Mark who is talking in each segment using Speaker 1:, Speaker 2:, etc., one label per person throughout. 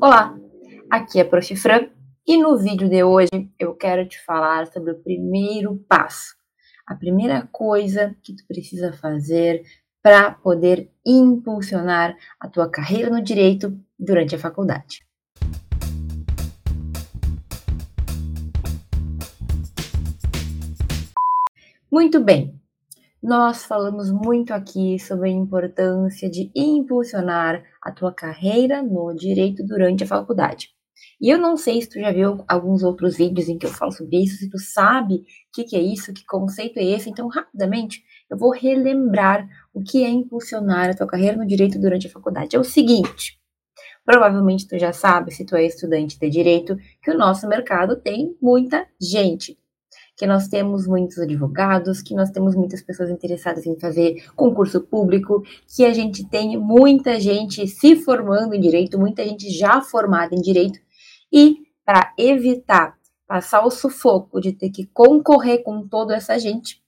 Speaker 1: Olá, aqui é a Prof. Fran e no vídeo de hoje eu quero te falar sobre o primeiro passo, a primeira coisa que tu precisa fazer para poder impulsionar a tua carreira no direito durante a faculdade. Muito bem, nós falamos muito aqui sobre a importância de impulsionar a tua carreira no direito durante a faculdade. E eu não sei se tu já viu alguns outros vídeos em que eu falo sobre isso, se tu sabe o que, que é isso, que conceito é esse. Então, rapidamente, eu vou relembrar o que é impulsionar a tua carreira no direito durante a faculdade. É o seguinte, provavelmente tu já sabe, se tu é estudante de direito, que o nosso mercado tem muita gente que nós temos muitos advogados, que nós temos muitas pessoas interessadas em fazer concurso público, que a gente tem muita gente se formando em direito, muita gente já formada em direito, e para evitar passar o sufoco de ter que concorrer com toda essa gente,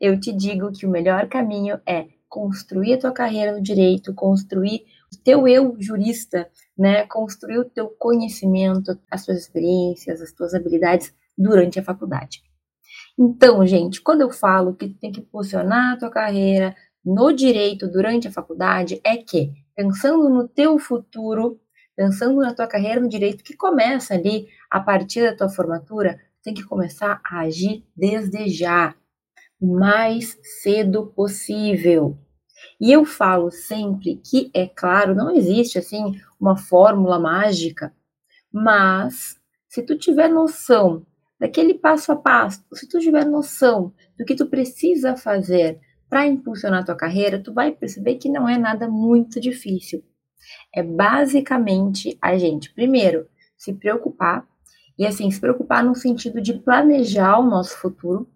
Speaker 1: eu te digo que o melhor caminho é construir a tua carreira no direito, construir o teu eu jurista, né? Construir o teu conhecimento, as tuas experiências, as tuas habilidades durante a faculdade. Então, gente, quando eu falo que tem que posicionar a tua carreira no direito durante a faculdade, é que, pensando no teu futuro, pensando na tua carreira no direito, que começa ali a partir da tua formatura, tem que começar a agir desde já, o mais cedo possível. E eu falo sempre que, é claro, não existe assim uma fórmula mágica, mas se tu tiver noção daquele passo a passo, se tu tiver noção do que tu precisa fazer para impulsionar tua carreira, tu vai perceber que não é nada muito difícil. É basicamente a gente, primeiro, se preocupar, e assim, se preocupar no sentido de planejar o nosso futuro,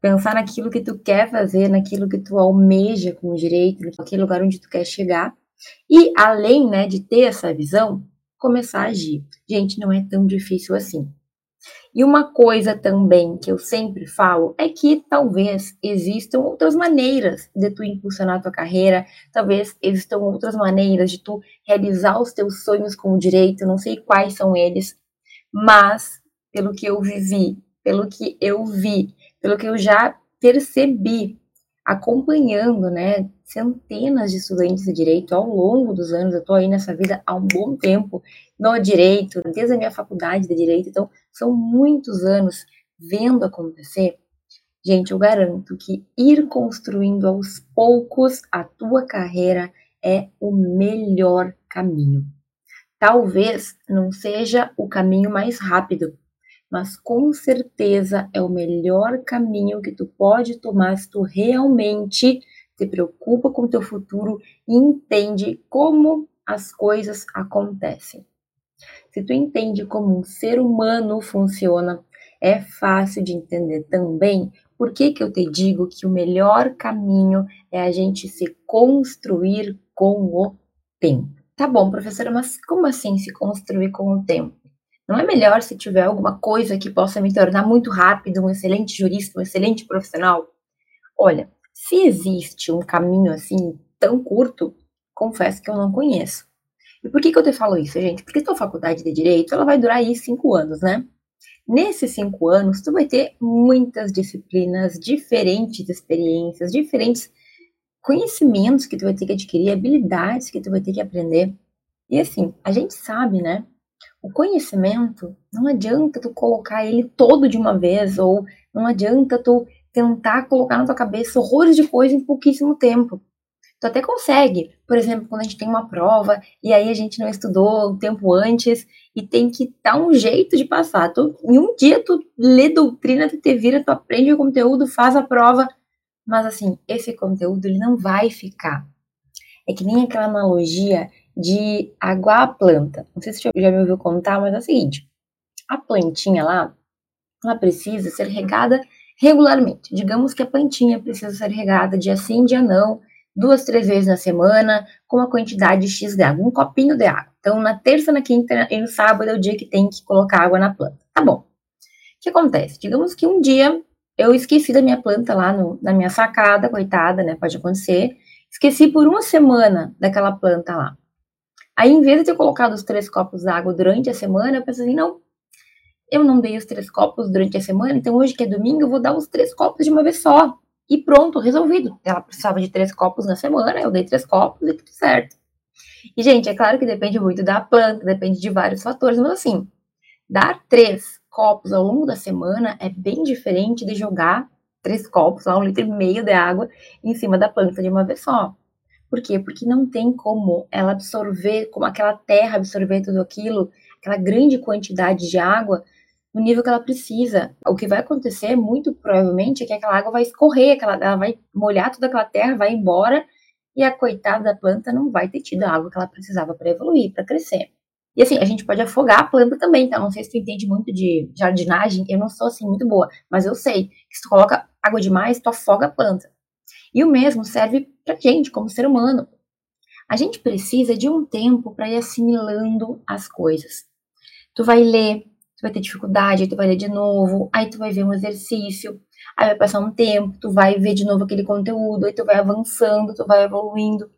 Speaker 1: pensar naquilo que tu quer fazer, naquilo que tu almeja com direito, naquele lugar onde tu quer chegar, e além, né, de ter essa visão, começar a agir. Gente, não é tão difícil assim. E uma coisa também que eu sempre falo é que talvez existam outras maneiras de tu impulsionar a tua carreira, talvez existam outras maneiras de tu realizar os teus sonhos com direito, não sei quais são eles, mas pelo que eu vivi, pelo que eu vi, pelo que eu já percebi acompanhando, né, centenas de estudantes de direito ao longo dos anos. Eu estou aí nessa vida há um bom tempo no direito, desde a minha faculdade de direito, então são muitos anos vendo acontecer. Gente, eu garanto que ir construindo aos poucos a tua carreira é o melhor caminho. Talvez não seja o caminho mais rápido, mas com certeza é o melhor caminho que tu pode tomar se tu realmente se preocupa com o teu futuro e entende como as coisas acontecem. Se tu entende como um ser humano funciona, é fácil de entender também por que, que eu te digo que o melhor caminho é a gente se construir com o tempo. Tá bom, professora, mas como assim se construir com o tempo? Não é melhor se tiver alguma coisa que possa me tornar muito rápido, um excelente jurista, um excelente profissional? Olha, se existe um caminho assim tão curto, confesso que eu não conheço. E por que, que eu te falo isso, gente? Porque tua faculdade de Direito, ela vai durar aí cinco anos, né? Nesses cinco anos, tu vai ter muitas disciplinas, diferentes experiências, diferentes conhecimentos que tu vai ter que adquirir, habilidades que tu vai ter que aprender. E assim, a gente sabe, né? O conhecimento, não adianta tu colocar ele todo de uma vez, ou não adianta tu tentar colocar na tua cabeça horrores de coisa em pouquíssimo tempo. Tu até consegue, por exemplo, quando a gente tem uma prova e aí a gente não estudou o tempo antes e tem que dar um jeito de passar. Tu, em um dia tu lê doutrina, tu te vira, tu aprende o conteúdo, faz a prova, mas assim, esse conteúdo ele não vai ficar. É que nem aquela analogia de aguar a planta. Não sei se você já me ouviu contar, mas é o seguinte: a plantinha lá, ela precisa ser regada regularmente. Digamos que a plantinha precisa ser regada dia sim, dia não, duas, três vezes na semana, com uma quantidade X de água, um copinho de água. Então, na terça, na quinta e no sábado é o dia que tem que colocar água na planta. Tá bom. O que acontece? Digamos que um dia eu esqueci da minha planta lá no, na minha sacada, coitada, né? Pode acontecer. Esqueci por uma semana daquela planta lá. Aí, em vez de ter colocado os três copos d'água durante a semana, eu pensei assim, não, eu não dei os três copos durante a semana, então hoje que é domingo, eu vou dar os três copos de uma vez só. E pronto, resolvido. Ela precisava de três copos na semana, eu dei três copos e tudo certo. E, gente, é claro que depende muito da planta, depende de vários fatores, mas assim, dar três copos ao longo da semana é bem diferente de jogar três copos, lá um litro e meio de água em cima da planta de uma vez só. Por quê? Porque não tem como ela absorver, como aquela terra absorver tudo aquilo, aquela grande quantidade de água no nível que ela precisa. O que vai acontecer, muito provavelmente, é que aquela água vai escorrer, aquela, ela vai molhar toda aquela terra, vai embora, e a coitada da planta não vai ter tido a água que ela precisava para evoluir, para crescer. E assim, a gente pode afogar a planta também, tá? Não sei se tu entende muito de jardinagem, eu não sou assim muito boa, mas eu sei que se tu coloca água demais, tu afoga a planta. E o mesmo serve pra gente, como ser humano. A gente precisa de um tempo para ir assimilando as coisas. Tu vai ler, tu vai ter dificuldade, tu vai ler de novo, aí tu vai ver um exercício, aí vai passar um tempo, tu vai ver de novo aquele conteúdo, aí tu vai avançando, tu vai evoluindo.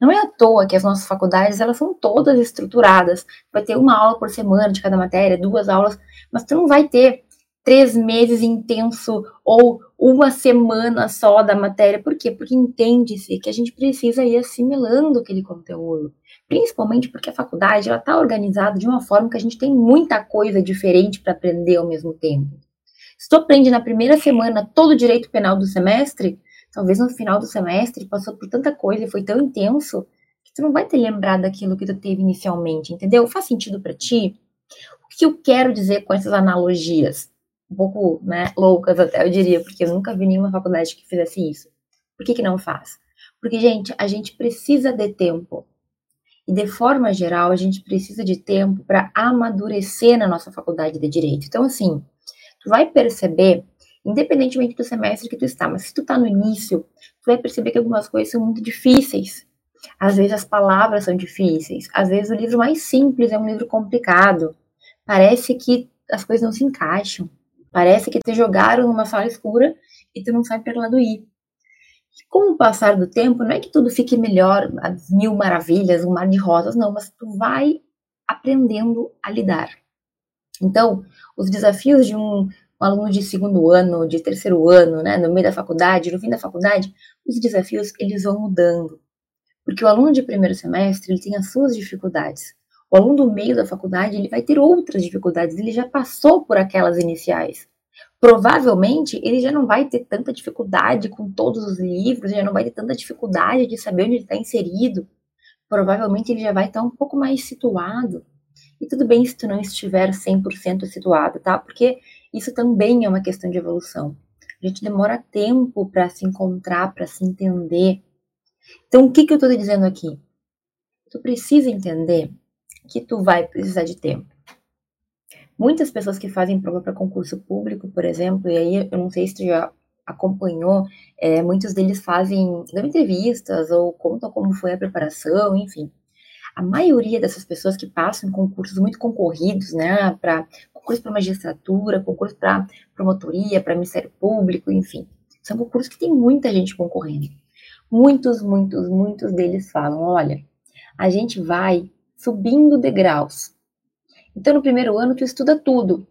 Speaker 1: Não é à toa que as nossas faculdades, elas são todas estruturadas. Vai ter uma aula por semana de cada matéria, duas aulas, mas tu não vai ter três meses intenso ou uma semana só da matéria. Por quê? Porque entende-se que a gente precisa ir assimilando aquele conteúdo. Principalmente porque a faculdade ela está organizada de uma forma que a gente tem muita coisa diferente para aprender ao mesmo tempo. Se tu aprende na primeira semana todo o direito penal do semestre, talvez no final do semestre passou por tanta coisa e foi tão intenso que tu não vai ter lembrado daquilo que tu teve inicialmente, entendeu? Faz sentido para ti? O que eu quero dizer com essas analogias? Um pouco, né, loucas até eu diria, porque eu nunca vi nenhuma faculdade que fizesse isso. Por que que não faz? Porque, gente, a gente precisa de tempo. E de forma geral, a gente precisa de tempo para amadurecer na nossa faculdade de direito. Então, assim, tu vai perceber independentemente do semestre que tu está. Mas se tu está no início, tu vai perceber que algumas coisas são muito difíceis. Às vezes as palavras são difíceis, às vezes o livro mais simples é um livro complicado. Parece que as coisas não se encaixam. Parece que te jogaram numa sala escura e tu não sabe para lado ir. E com o passar do tempo, não é que tudo fique melhor, as mil maravilhas, um mar de rosas, não, mas tu vai aprendendo a lidar. Então, os desafios de um um aluno de segundo ano, de terceiro ano, né, no meio da faculdade, no fim da faculdade, os desafios eles vão mudando. Porque o aluno de primeiro semestre, ele tem as suas dificuldades. O aluno do meio da faculdade, ele vai ter outras dificuldades, ele já passou por aquelas iniciais. Provavelmente, ele já não vai ter tanta dificuldade com todos os livros, já não vai ter tanta dificuldade de saber onde ele está inserido. Provavelmente, ele já vai estar um pouco mais situado. E tudo bem se tu não estiver 100% situado, tá? Porque isso também é uma questão de evolução. A gente demora tempo para se encontrar, para se entender. Então, o que, que eu estou dizendo aqui? Tu precisa entender que tu vai precisar de tempo. Muitas pessoas que fazem prova para concurso público, por exemplo, e aí eu não sei se tu já acompanhou, é, muitos deles fazem, dão entrevistas ou contam como foi a preparação, enfim. A maioria dessas pessoas que passam em concursos muito concorridos, né, para concurso para magistratura, concurso para promotoria, para Ministério Público, enfim. São concursos que tem muita gente concorrendo. Muitos, muitos, muitos deles falam: olha, a gente vai subindo degraus. Então, no primeiro ano, tu estuda tudo,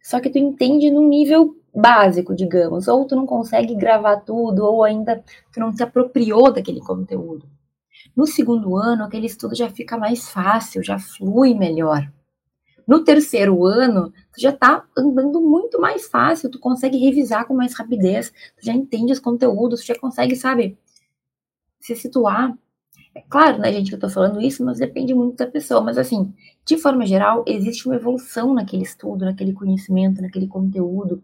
Speaker 1: só que tu entende num nível básico, digamos, ou tu não consegue gravar tudo, ou ainda tu não se apropriou daquele conteúdo. No segundo ano, aquele estudo já fica mais fácil, já flui melhor. No terceiro ano, tu já tá andando muito mais fácil, tu consegue revisar com mais rapidez, tu já entende os conteúdos, tu já consegue, sabe, se situar. É claro, né, gente, que eu tô falando isso, mas depende muito da pessoa. Mas, assim, de forma geral, existe uma evolução naquele estudo, naquele conhecimento, naquele conteúdo.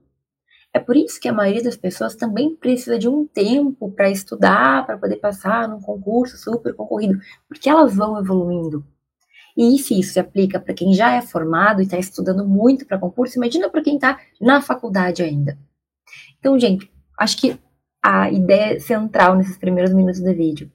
Speaker 1: É por isso que a maioria das pessoas também precisa de um tempo para estudar, para poder passar num concurso super concorrido, porque elas vão evoluindo. E se isso se aplica para quem já é formado e está estudando muito para concurso, imagina para quem está na faculdade ainda. Então, gente, acho que a ideia central nesses primeiros minutos do vídeo,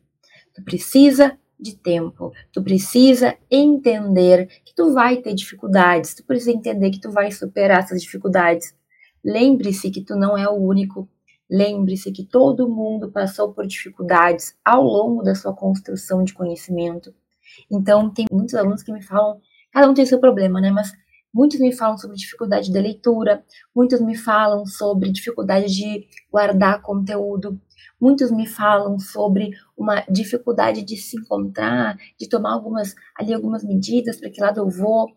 Speaker 1: tu precisa de tempo, tu precisa entender que tu vai ter dificuldades, tu precisa entender que tu vai superar essas dificuldades. Lembre-se que tu não é o único, lembre-se que todo mundo passou por dificuldades ao longo da sua construção de conhecimento Então, tem muitos alunos que me falam, cada um tem seu problema, né? Mas muitos me falam sobre dificuldade de leitura, muitos me falam sobre dificuldade de guardar conteúdo, muitos me falam sobre uma dificuldade de se encontrar, de tomar algumas ali algumas medidas para que lado eu vou.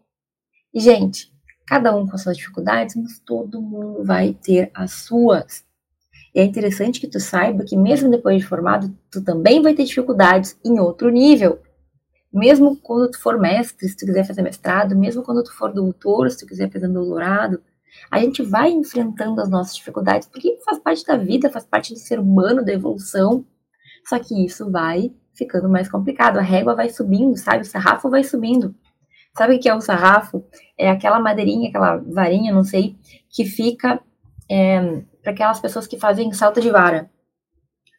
Speaker 1: E gente, cada um com as suas dificuldades, mas todo mundo vai ter as suas. E é interessante que tu saiba que mesmo depois de formado, tu também vai ter dificuldades em outro nível. Mesmo quando tu for mestre, se tu quiser fazer mestrado, mesmo quando tu for doutor, se tu quiser fazer doutorado, a gente vai enfrentando as nossas dificuldades, porque faz parte da vida, faz parte do ser humano, da evolução. Só que isso vai ficando mais complicado, a régua vai subindo, sabe? O sarrafo vai subindo. Sabe o que é o sarrafo? É aquela madeirinha, aquela varinha, não sei, que fica é, para aquelas pessoas que fazem salto de vara.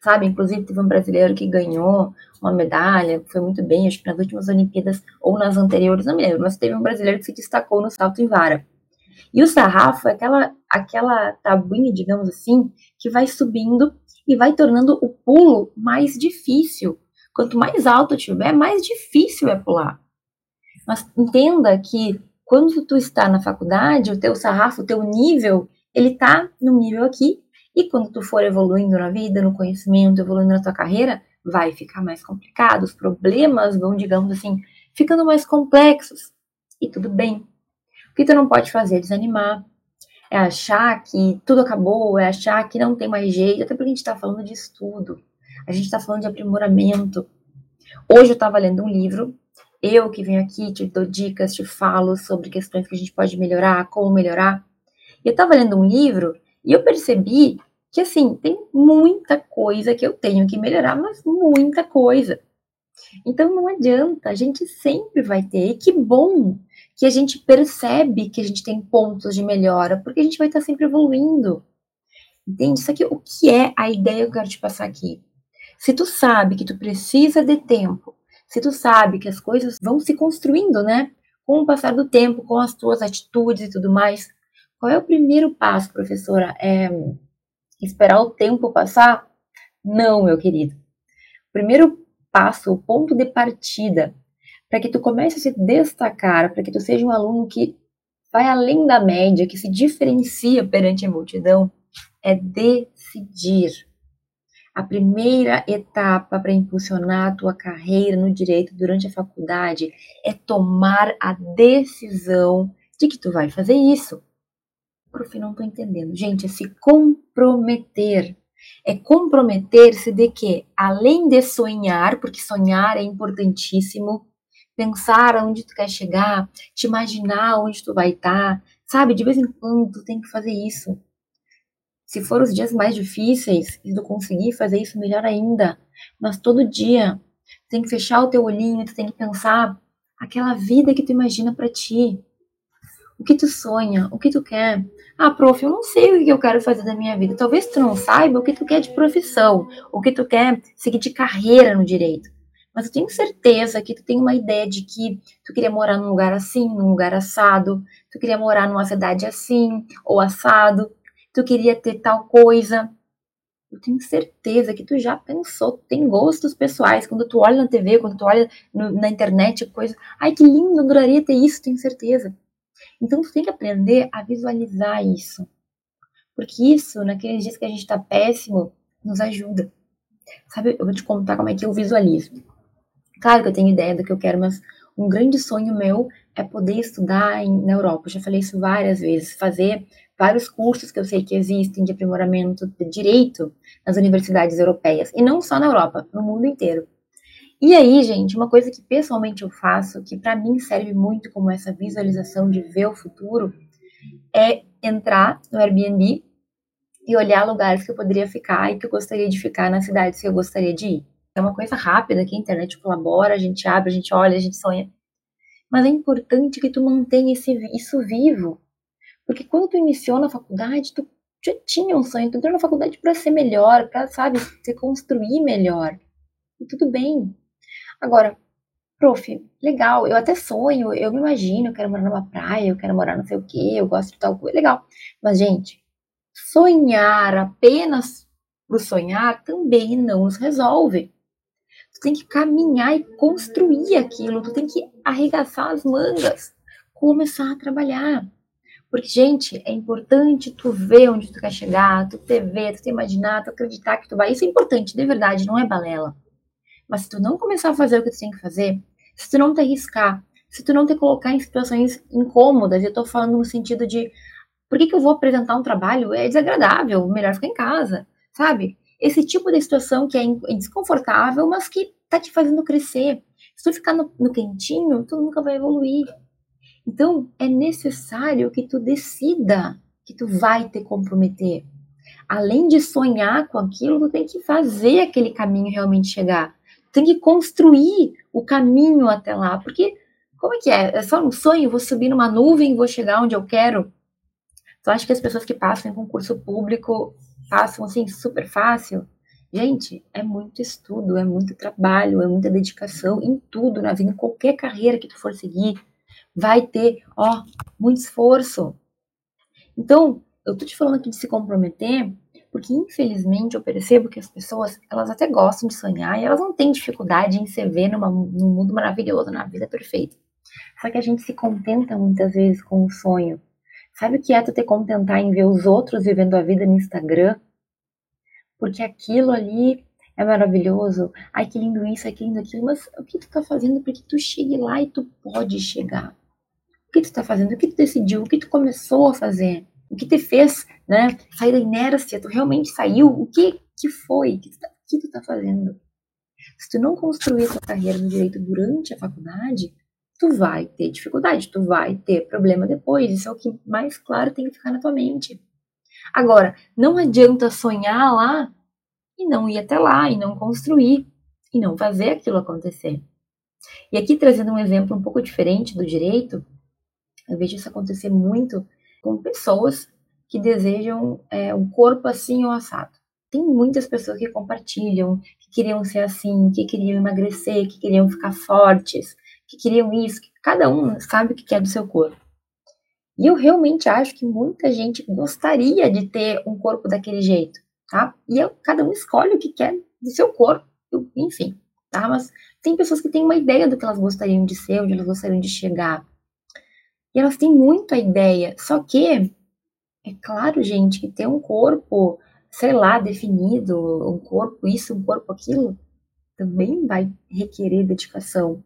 Speaker 1: Sabe? Inclusive, teve um brasileiro que ganhou uma medalha, foi muito bem, acho que nas últimas Olimpíadas ou nas anteriores, não me lembro, mas teve um brasileiro que se destacou no salto em vara. E o sarrafo é aquela, aquela tabuinha, digamos assim, que vai subindo e vai tornando o pulo mais difícil. Quanto mais alto tiver, mais difícil é pular. Mas entenda que quando tu está na faculdade, o teu sarrafo, o teu nível, ele está no nível aqui, e quando tu for evoluindo na vida, no conhecimento, evoluindo na tua carreira, vai ficar mais complicado, os problemas vão, digamos assim, ficando mais complexos. E tudo bem. Que tu não pode fazer é desanimar, é achar que tudo acabou, é achar que não tem mais jeito, até porque a gente está falando de estudo, a gente está falando de aprimoramento. Hoje eu estava lendo um livro eu que venho aqui, te dou dicas, te falo sobre questões que a gente pode melhorar, como melhorar. Eu estava lendo um livro e eu percebi que, assim, tem muita coisa que eu tenho que melhorar, mas muita coisa. Então não adianta, a gente sempre vai ter. E que bom que a gente percebe que a gente tem pontos de melhora, porque a gente vai estar sempre evoluindo. Entende? Isso aqui, o que é a ideia que eu quero te passar aqui? Se tu sabe que tu precisa de tempo se tu sabe que as coisas vão se construindo, né? Com o passar do tempo, com as tuas atitudes e tudo mais, qual é o primeiro passo, professora? É esperar o tempo passar? Não, meu querido. O primeiro passo, o ponto de partida, para que tu comece a se destacar, para que tu seja um aluno que vai além da média, que se diferencia perante a multidão, é decidir. A primeira etapa para impulsionar a tua carreira no direito durante a faculdade é tomar a decisão de que tu vai fazer isso. Prof, não estou entendendo. Gente, é se comprometer. É comprometer-se de que, além de sonhar, porque sonhar é importantíssimo, pensar aonde tu quer chegar, te imaginar onde tu vai estar, sabe? De vez em quando tu tem que fazer isso. Se for os dias mais difíceis e tu conseguir fazer isso, melhor ainda. Mas todo dia, tu tem que fechar o teu olhinho, tu tem que pensar aquela vida que tu imagina para ti. O que tu sonha, o que tu quer. Ah, prof, eu não sei o que eu quero fazer da minha vida. Talvez tu não saiba o que tu quer de profissão, o que tu quer seguir de carreira no direito. Mas eu tenho certeza que tu tem uma ideia de que tu queria morar num lugar assim, num lugar assado, tu queria morar numa cidade assim, ou assado, tu queria ter tal coisa. Eu tenho certeza que tu já pensou, tu tem gostos pessoais. Quando tu olha na TV, quando tu olha no, na internet, coisa. Ai, que lindo, adoraria ter isso, tenho certeza. Então tu tem que aprender a visualizar isso. Porque isso, naqueles dias que a gente tá péssimo, nos ajuda. Sabe, eu vou te contar como é que eu visualizo. Claro que eu tenho ideia do que eu quero, mas um grande sonho meu é poder estudar em, na Europa. Eu já falei isso várias vezes, fazer vários cursos que eu sei que existem de aprimoramento de direito nas universidades europeias, e não só na Europa, no mundo inteiro. E aí, gente, uma coisa que pessoalmente eu faço, que para mim serve muito como essa visualização de ver o futuro, é entrar no Airbnb e olhar lugares que eu poderia ficar e que eu gostaria de ficar nas cidades que eu gostaria de ir. É uma coisa rápida que a internet colabora, a gente abre, a gente olha, a gente sonha. Mas é importante que tu mantenha esse, isso vivo, porque quando tu iniciou na faculdade, tu já tinha um sonho, tu entrou na faculdade para ser melhor, para, sabe, se construir melhor. E tudo bem. Agora, prof, legal, eu até sonho, eu me imagino, eu quero morar numa praia, eu quero morar não sei o quê, eu gosto de tal coisa, legal. Mas, gente, sonhar apenas por sonhar também não nos resolve. Tu tem que caminhar e construir aquilo, tu tem que arregaçar as mangas, começar a trabalhar. Porque, gente, é importante tu ver onde tu quer chegar, tu te ver, tu te imaginar, tu acreditar que tu vai. Isso é importante, de verdade, não é balela. Mas se tu não começar a fazer o que tu tem que fazer, se tu não te arriscar, se tu não te colocar em situações incômodas, eu tô falando no sentido de por que, que eu vou apresentar um trabalho? É desagradável, melhor ficar em casa, sabe? Esse tipo de situação que é, é desconfortável, mas que tá te fazendo crescer. Se tu ficar no, no quentinho, tu nunca vai evoluir. Então, é necessário que tu decida que tu vai te comprometer. Além de sonhar com aquilo, tu tem que fazer aquele caminho realmente chegar. Tu tem que construir o caminho até lá, porque como é que é? É só um sonho? Vou subir numa nuvem, vou chegar onde eu quero? Tu acha que as pessoas que passam em concurso público passam assim super fácil? Gente, é muito estudo, é muito trabalho, é muita dedicação em tudo na vida, em qualquer carreira que tu for seguir vai ter, ó, muito esforço. Então, eu tô te falando aqui de se comprometer, porque infelizmente eu percebo que as pessoas, elas até gostam de sonhar e elas não têm dificuldade em se ver numa, num mundo maravilhoso, na vida perfeita. Só que a gente se contenta muitas vezes com o sonho. Sabe o que é tu te contentar em ver os outros vivendo a vida no Instagram? Porque aquilo ali é maravilhoso. Ai, que lindo isso, ai, que lindo aquilo. Mas o que tu tá fazendo para que tu chegue lá e tu pode chegar? que tu está fazendo, o que tu decidiu, o que tu começou a fazer, o que te fez, né, sair da inércia, tu realmente saiu, o que que foi, o que tu tá, que tu tá fazendo. Se tu não construir a tua carreira no direito durante a faculdade, tu vai ter dificuldade, tu vai ter problema depois, isso é o que mais claro tem que ficar na tua mente. Agora, não adianta sonhar lá e não ir até lá, e não construir, e não fazer aquilo acontecer. E aqui trazendo um exemplo um pouco diferente do direito, eu vejo isso acontecer muito com pessoas que desejam é, um corpo assim ou assado. Tem muitas pessoas que compartilham, que queriam ser assim, que queriam emagrecer, que queriam ficar fortes, que queriam isso, que cada um sabe o que quer do seu corpo. E eu realmente acho que muita gente gostaria de ter um corpo daquele jeito, tá? E eu, cada um escolhe o que quer do seu corpo, enfim, tá? Mas tem pessoas que têm uma ideia do que elas gostariam de ser, onde elas gostariam de chegar. E elas têm muito a ideia. Só que, é claro, gente, que ter um corpo, sei lá, definido, um corpo isso, um corpo aquilo, também vai requerer dedicação.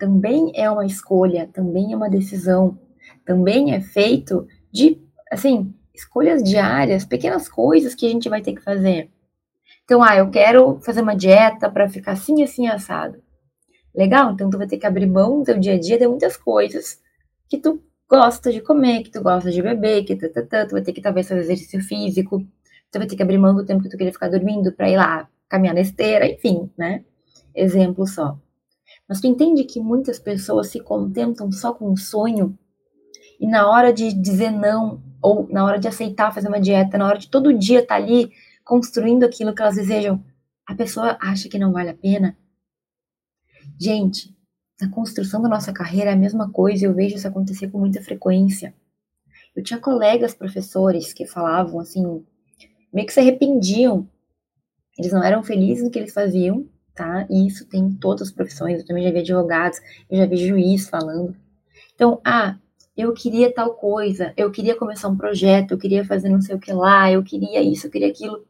Speaker 1: Também é uma escolha, também é uma decisão. Também é feito de, assim, escolhas diárias, pequenas coisas que a gente vai ter que fazer. Então, ah, eu quero fazer uma dieta para ficar assim, assim, assado. Legal, então tu vai ter que abrir mão do teu dia a dia de muitas coisas que tu gosta de comer, que tu gosta de beber, que tu, tu, tu, tu vai ter que talvez fazer exercício físico, tu vai ter que abrir mão do tempo que tu queria ficar dormindo para ir lá caminhar na esteira, enfim, né? Exemplo só. Mas tu entende que muitas pessoas se contentam só com um sonho e na hora de dizer não, ou na hora de aceitar fazer uma dieta, na hora de todo dia estar tá ali construindo aquilo que elas desejam, a pessoa acha que não vale a pena? Gente, na construção da nossa carreira é a mesma coisa, eu vejo isso acontecer com muita frequência. Eu tinha colegas professores que falavam assim, meio que se arrependiam. Eles não eram felizes no que eles faziam, tá? E isso tem em todas as profissões. Eu também já vi advogados, eu já vi juiz falando. Então, ah, eu queria tal coisa, eu queria começar um projeto, eu queria fazer não sei o que lá, eu queria isso, eu queria aquilo,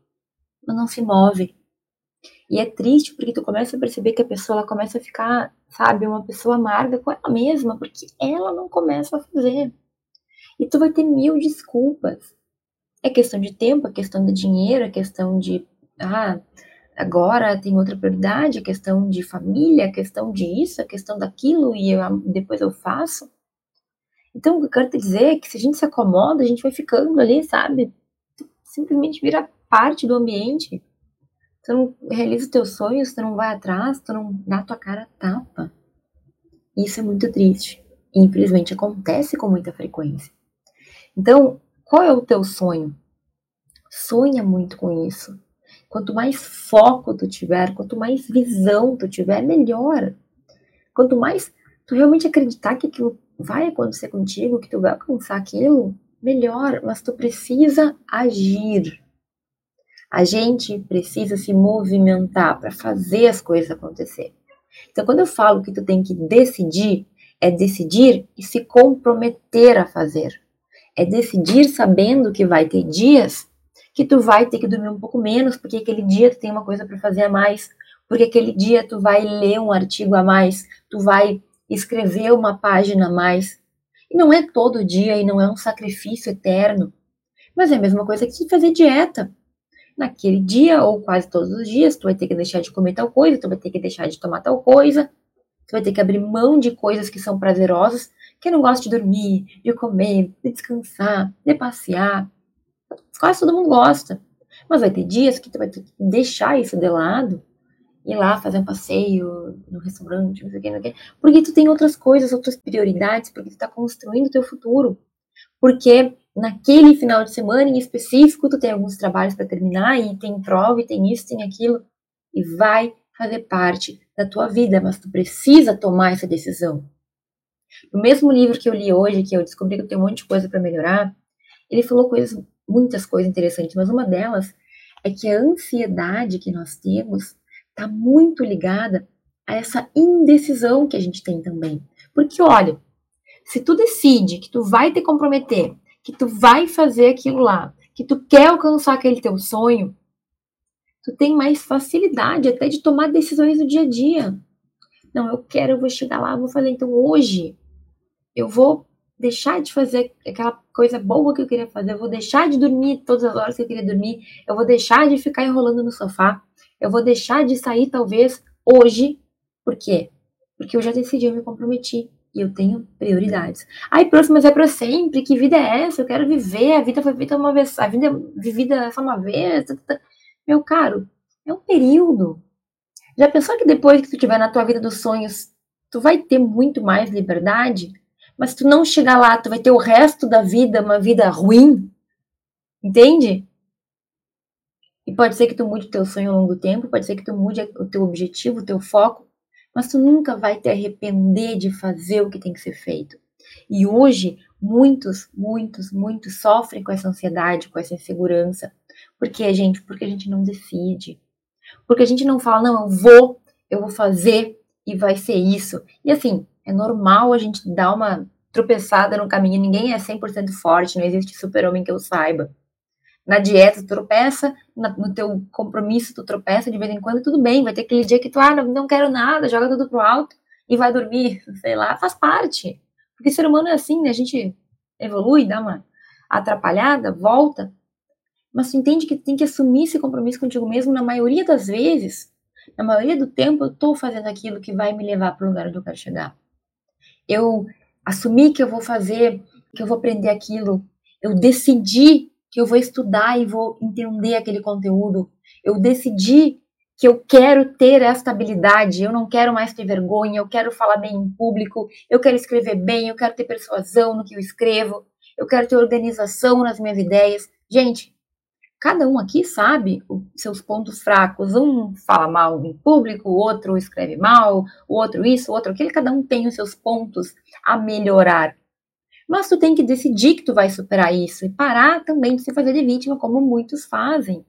Speaker 1: mas não se move. E é triste porque tu começa a perceber que a pessoa ela começa a ficar, sabe, uma pessoa amarga com ela mesma, porque ela não começa a fazer. E tu vai ter mil desculpas. É questão de tempo, é questão de dinheiro, é questão de ah, agora tem outra prioridade, é questão de família, é questão disso, é questão daquilo e eu, depois eu faço. Então, o que eu quero te dizer é que se a gente se acomoda, a gente vai ficando ali, sabe? Simplesmente vira parte do ambiente tu não realiza os teus sonhos, tu não vai atrás, tu não dá tua cara tapa. Isso é muito triste. E infelizmente acontece com muita frequência. Então, qual é o teu sonho? Sonha muito com isso. Quanto mais foco tu tiver, quanto mais visão tu tiver, melhor. Quanto mais tu realmente acreditar que aquilo vai acontecer contigo, que tu vai alcançar aquilo, melhor. Mas tu precisa agir. A gente precisa se movimentar para fazer as coisas acontecer. Então, quando eu falo que tu tem que decidir, é decidir e se comprometer a fazer. É decidir sabendo que vai ter dias que tu vai ter que dormir um pouco menos, porque aquele dia tu tem uma coisa para fazer a mais, porque aquele dia tu vai ler um artigo a mais, tu vai escrever uma página a mais. E não é todo dia e não é um sacrifício eterno, mas é a mesma coisa que fazer dieta. Naquele dia, ou quase todos os dias, tu vai ter que deixar de comer tal coisa, tu vai ter que deixar de tomar tal coisa, tu vai ter que abrir mão de coisas que são prazerosas. Quem não gosta de dormir, de comer, de descansar, de passear, quase todo mundo gosta. Mas vai ter dias que tu vai ter que deixar isso de lado, ir lá fazer um passeio no restaurante, não sei o que, não sei o que, porque tu tem outras coisas, outras prioridades, porque tu tá construindo o teu futuro. Porque naquele final de semana em específico, tu tem alguns trabalhos para terminar, e tem prova, e tem isso, tem aquilo, e vai fazer parte da tua vida, mas tu precisa tomar essa decisão. No mesmo livro que eu li hoje, que eu descobri que eu tenho um monte de coisa para melhorar, ele falou coisas, muitas coisas interessantes, mas uma delas é que a ansiedade que nós temos está muito ligada a essa indecisão que a gente tem também. Porque olha, se tu decide que tu vai te comprometer, que tu vai fazer aquilo lá, que tu quer alcançar aquele teu sonho, tu tem mais facilidade até de tomar decisões no dia a dia. Não, eu quero, eu vou chegar lá, vou fazer. Então hoje eu vou deixar de fazer aquela coisa boa que eu queria fazer, eu vou deixar de dormir todas as horas que eu queria dormir, eu vou deixar de ficar enrolando no sofá, eu vou deixar de sair talvez hoje. Por quê? Porque eu já decidi, eu me comprometi e eu tenho prioridades. Ai, próximo, mas é para sempre. Que vida é essa? Eu quero viver. A vida foi feita uma vez, a vida é vivida só uma vez. Meu caro, é um período. Já pensou que depois que tu estiver na tua vida dos sonhos, tu vai ter muito mais liberdade? Mas tu não chegar lá, tu vai ter o resto da vida uma vida ruim? Entende? E pode ser que tu mude o teu sonho ao longo do tempo, pode ser que tu mude o teu objetivo, o teu foco, mas tu nunca vai te arrepender de fazer o que tem que ser feito. E hoje, muitos, muitos, muitos sofrem com essa ansiedade, com essa insegurança. Por quê, gente? Porque a gente não decide. Porque a gente não fala, não, eu vou, eu vou fazer e vai ser isso. E assim, é normal a gente dar uma tropeçada no caminho, ninguém é 100% forte, não existe super-homem que eu saiba. Na dieta tu tropeça, no teu compromisso tu tropeça de vez em quando, tudo bem, vai ter aquele dia que tu, ah, não, não quero nada, joga tudo pro alto e vai dormir, sei lá, faz parte. Porque ser humano é assim, né? A gente evolui, dá uma atrapalhada, volta. Mas tu entende que tem que assumir esse compromisso contigo mesmo na maioria das vezes. Na maioria do tempo eu tô fazendo aquilo que vai me levar para o lugar onde eu quero chegar. Eu assumi que eu vou fazer, que eu vou aprender aquilo. Eu decidi que eu vou estudar e vou entender aquele conteúdo. Eu decidi que eu quero ter esta habilidade, eu não quero mais ter vergonha, eu quero falar bem em público, eu quero escrever bem, eu quero ter persuasão no que eu escrevo, eu quero ter organização nas minhas ideias. Gente, cada um aqui sabe os seus pontos fracos. Um fala mal em público, o outro escreve mal, o outro isso, o outro aquilo, cada um tem os seus pontos a melhorar. Mas tu tem que decidir que tu vai superar isso e parar também de se fazer de vítima, como muitos fazem.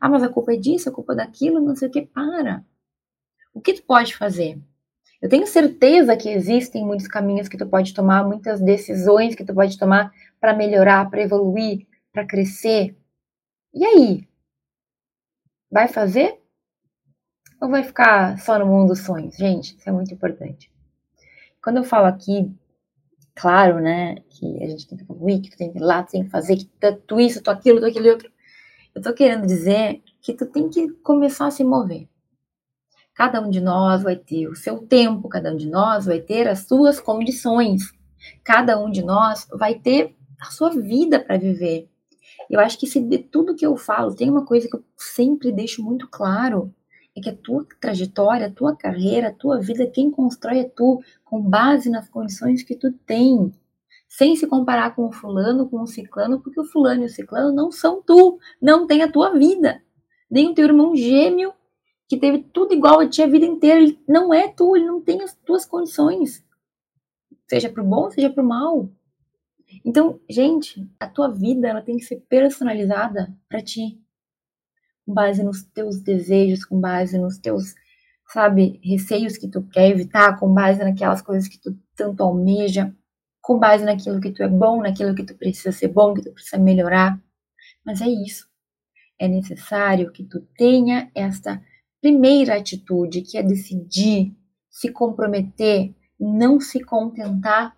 Speaker 1: Ah, mas a culpa é disso, a culpa é daquilo, não sei o que. Para. O que tu pode fazer? Eu tenho certeza que existem muitos caminhos que tu pode tomar, muitas decisões que tu pode tomar para melhorar, para evoluir, para crescer. E aí? Vai fazer? Ou vai ficar só no mundo dos sonhos? Gente, isso é muito importante. Quando eu falo aqui claro, né, que a gente tem que evoluir, que tu tem que ir lá, tu tem que fazer, que tu isso, tu aquilo, tu aquilo, outro. Eu tô querendo dizer que tu tem que começar a se mover. Cada um de nós vai ter o seu tempo, cada um de nós vai ter as suas condições. Cada um de nós vai ter a sua vida para viver. Eu acho que se de tudo que eu falo, tem uma coisa que eu sempre deixo muito claro, é que a tua trajetória, a tua carreira, a tua vida, quem constrói é tu, com base nas condições que tu tem. Sem se comparar com o fulano, com o ciclano, porque o fulano e o ciclano não são tu, não tem a tua vida. Nem o teu irmão gêmeo, que teve tudo igual a ti a vida inteira, ele não é tu, ele não tem as tuas condições. Seja pro bom, seja pro mal. Então, gente, a tua vida ela tem que ser personalizada para ti. com base nos teus desejos, com base nos teus, sabe, receios que tu quer evitar, com base naquelas coisas que tu tanto almeja, com base naquilo que tu é bom, naquilo que tu precisa ser bom, que tu precisa melhorar. Mas é isso. É necessário que tu tenha esta primeira atitude, que é decidir, se comprometer, não se contentar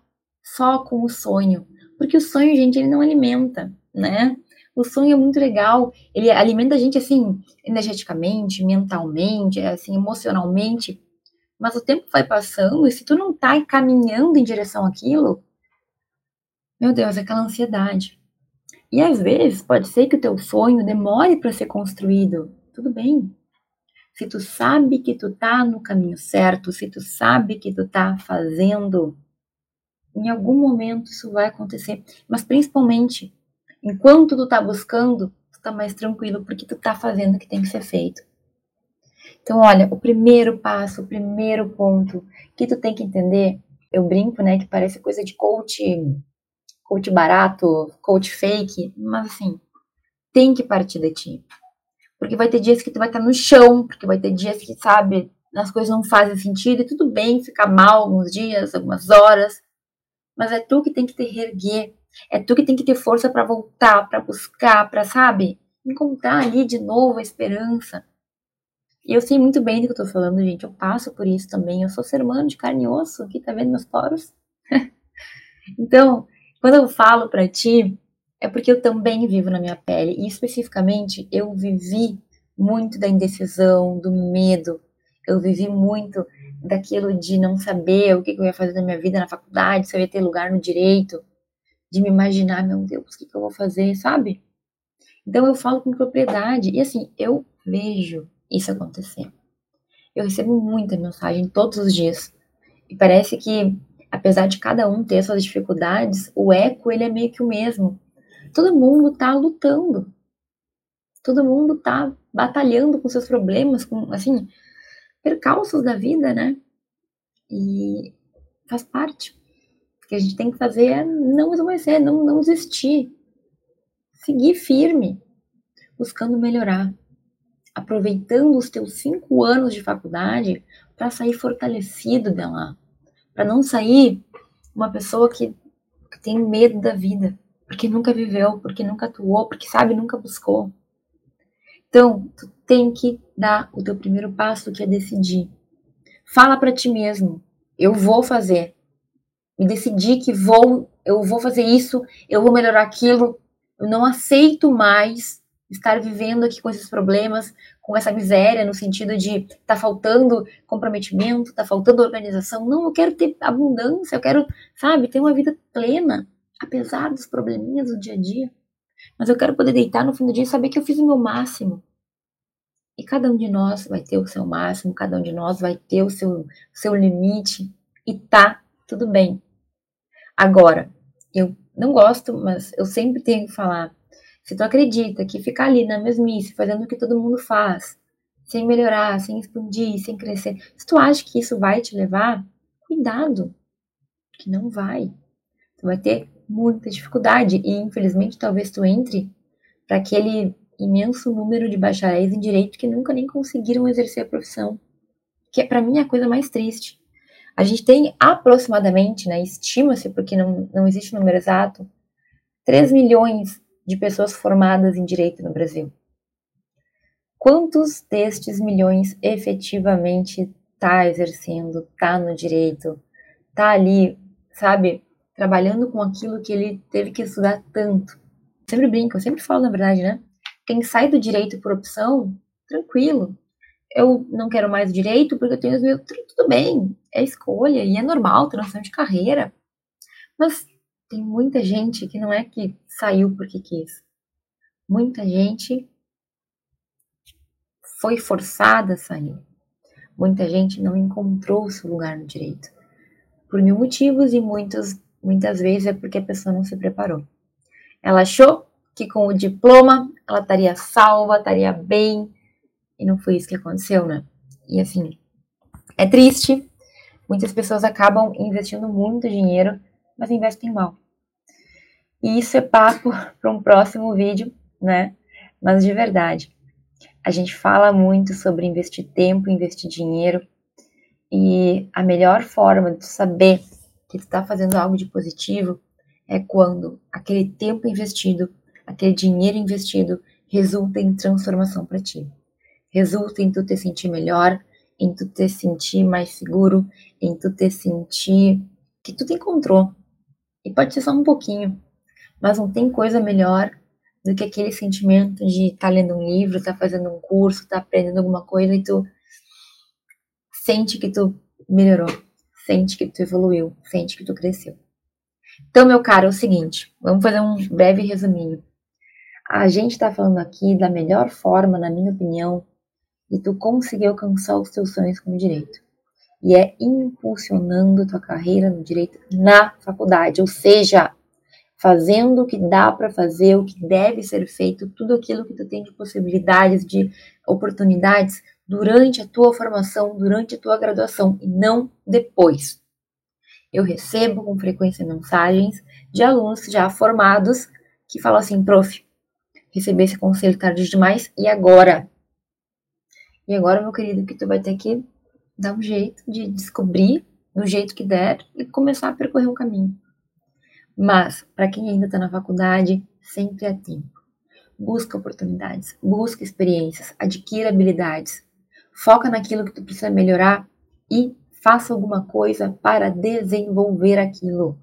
Speaker 1: só com o sonho. Porque o sonho, gente, ele não alimenta, né? O sonho é muito legal, ele alimenta a gente assim, energeticamente, mentalmente, assim, emocionalmente. Mas o tempo vai passando e se tu não tá caminhando em direção àquilo, meu Deus, é aquela ansiedade. E às vezes pode ser que o teu sonho demore para ser construído. Tudo bem. Se tu sabe que tu tá no caminho certo, se tu sabe que tu tá fazendo, em algum momento isso vai acontecer. Mas principalmente, enquanto tu tá buscando, tu tá mais tranquilo porque tu tá fazendo o que tem que ser feito. Então, olha, o primeiro passo, o primeiro ponto que tu tem que entender, eu brinco, né, que parece coisa de coach coach barato, coach fake, mas assim, tem que partir de ti. Porque vai ter dias que tu vai estar no chão, porque vai ter dias que, sabe, as coisas não fazem sentido, e tudo bem ficar mal alguns dias, algumas horas, mas é tu que tem que te reerguer, é tu que tem que ter força para voltar, para buscar, para, sabe, encontrar ali de novo a esperança. E eu sei muito bem do que eu tô falando, gente, eu passo por isso também, eu sou ser humano de carne e osso, aqui tá vendo meus poros? então, quando eu falo para ti, é porque eu também vivo na minha pele. E especificamente, eu vivi muito da indecisão, do medo. Eu vivi muito daquilo de não saber o que eu ia fazer na minha vida na faculdade, se eu ia ter lugar no direito, de me imaginar, meu Deus, o que eu vou fazer, sabe? Então eu falo com propriedade. E assim, eu vejo isso acontecer. Eu recebo muita mensagem todos os dias. E parece que apesar de cada um ter suas dificuldades, o eco ele é meio que o mesmo. Todo mundo tá lutando. Todo mundo tá batalhando com seus problemas, com assim, percalços da vida, né? E faz parte. O que a gente tem que fazer é não esmorecer, não, não desistir. Seguir firme, buscando melhorar. Aproveitando os teus cinco anos de faculdade para sair fortalecido de lá para não sair uma pessoa que, que tem medo da vida, porque nunca viveu, porque nunca atuou, porque sabe, nunca buscou. Então, tu tem que dar o teu primeiro passo, que é decidir. Fala para ti mesmo, eu vou fazer. Me decidi que vou, eu vou fazer isso, eu vou melhorar aquilo. Eu não aceito mais estar vivendo aqui com esses problemas, com essa miséria, no sentido de tá faltando comprometimento, tá faltando organização. Não, eu quero ter abundância, eu quero, sabe, ter uma vida plena, apesar dos probleminhas do dia a dia. Mas eu quero poder deitar no fim do dia e saber que eu fiz o meu máximo. E cada um de nós vai ter o seu máximo, cada um de nós vai ter o seu, seu limite, e tá tudo bem. Agora, eu não gosto, mas eu sempre tenho que falar se tu acredita que ficar ali na mesmice, fazendo o que todo mundo faz, sem melhorar, sem expandir, sem crescer, se tu acha que isso vai te levar, cuidado, que não vai. Tu vai ter muita dificuldade e infelizmente talvez tu entre para aquele imenso número de bacharéis em direito que nunca nem conseguiram exercer a profissão, que é para mim a coisa mais triste. A gente tem aproximadamente, né, estima-se, porque não, não existe número exato, 3 milhões de pessoas formadas em direito no Brasil. Quantos destes milhões efetivamente está exercendo, está no direito, está ali, sabe, trabalhando com aquilo que ele teve que estudar tanto? Sempre brinco, eu sempre falo na verdade, né? Quem sai do direito por opção, tranquilo. Eu não quero mais direito porque eu tenho os meus. Tudo bem, é escolha e é normal, transição de carreira. Mas tem muita gente que não é que saiu porque quis. Muita gente foi forçada a sair. Muita gente não encontrou o seu lugar no direito. Por mil motivos e muitos, muitas vezes é porque a pessoa não se preparou. Ela achou que com o diploma ela estaria salva, estaria bem, e não foi isso que aconteceu, né? E assim, é triste. Muitas pessoas acabam investindo muito dinheiro mas investem mal. E isso é papo para um próximo vídeo, né? Mas de verdade, A gente fala muito sobre investir tempo, investir dinheiro, e a melhor forma de saber que tu está fazendo algo de positivo é quando aquele tempo investido, aquele dinheiro investido resulta em transformação para ti. Resulta em tu te sentir melhor, em tu te sentir mais seguro, em tu te sentir que tu te encontrou. E pode ser só um pouquinho, mas não tem coisa melhor do que aquele sentimento de estar tá lendo um livro, estar tá fazendo um curso, estar tá aprendendo alguma coisa e tu sente que tu melhorou, sente que tu evoluiu, sente que tu cresceu. Então, meu caro, é o seguinte, vamos fazer um breve resuminho. A gente está falando aqui da melhor forma, na minha opinião, de tu conseguir alcançar os teus sonhos com direito. E é impulsionando tua carreira no direito na faculdade, ou seja, fazendo o que dá para fazer, o que deve ser feito, tudo aquilo que tu tem de possibilidades, de oportunidades durante a tua formação, durante a tua graduação e não depois. Eu recebo com frequência mensagens de alunos já formados que falam assim, prof, recebi esse conselho tarde demais e agora? E agora, meu querido, que tu vai ter que dar um jeito de descobrir do jeito que der e começar a percorrer um caminho. Mas, para quem ainda está na faculdade, sempre é tempo. Busca oportunidades, busca experiências, adquira habilidades, foca naquilo que tu precisa melhorar e faça alguma coisa para desenvolver aquilo.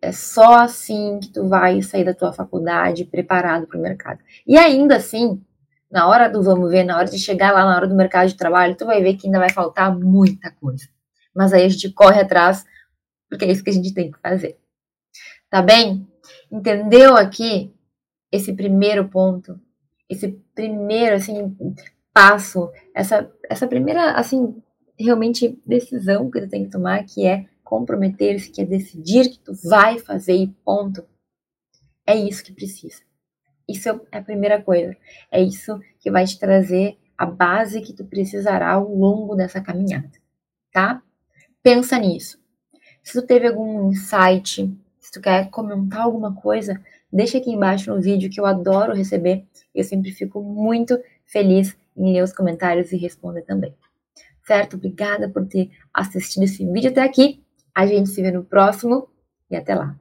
Speaker 1: É só assim que tu vai sair da tua faculdade preparado para o mercado. E ainda assim, na hora do vamos ver, na hora de chegar lá na hora do mercado de trabalho, tu vai ver que ainda vai faltar muita coisa. Mas aí a gente corre atrás, porque é isso que a gente tem que fazer. Tá bem? Entendeu aqui esse primeiro ponto? Esse primeiro, assim, passo, essa, essa primeira, assim, realmente decisão que tu tem que tomar, que é comprometer-se, que é decidir que tu vai fazer e ponto. É isso que precisa. Isso é a primeira coisa. É isso que vai te trazer a base que tu precisará ao longo dessa caminhada, tá? Pensa nisso. Se tu teve algum insight, se tu quer comentar alguma coisa, deixa aqui embaixo no vídeo que eu adoro receber. Eu sempre fico muito feliz em ler os comentários e responder também. Certo? Obrigada por ter assistido esse vídeo até aqui. A gente se vê no próximo e até lá.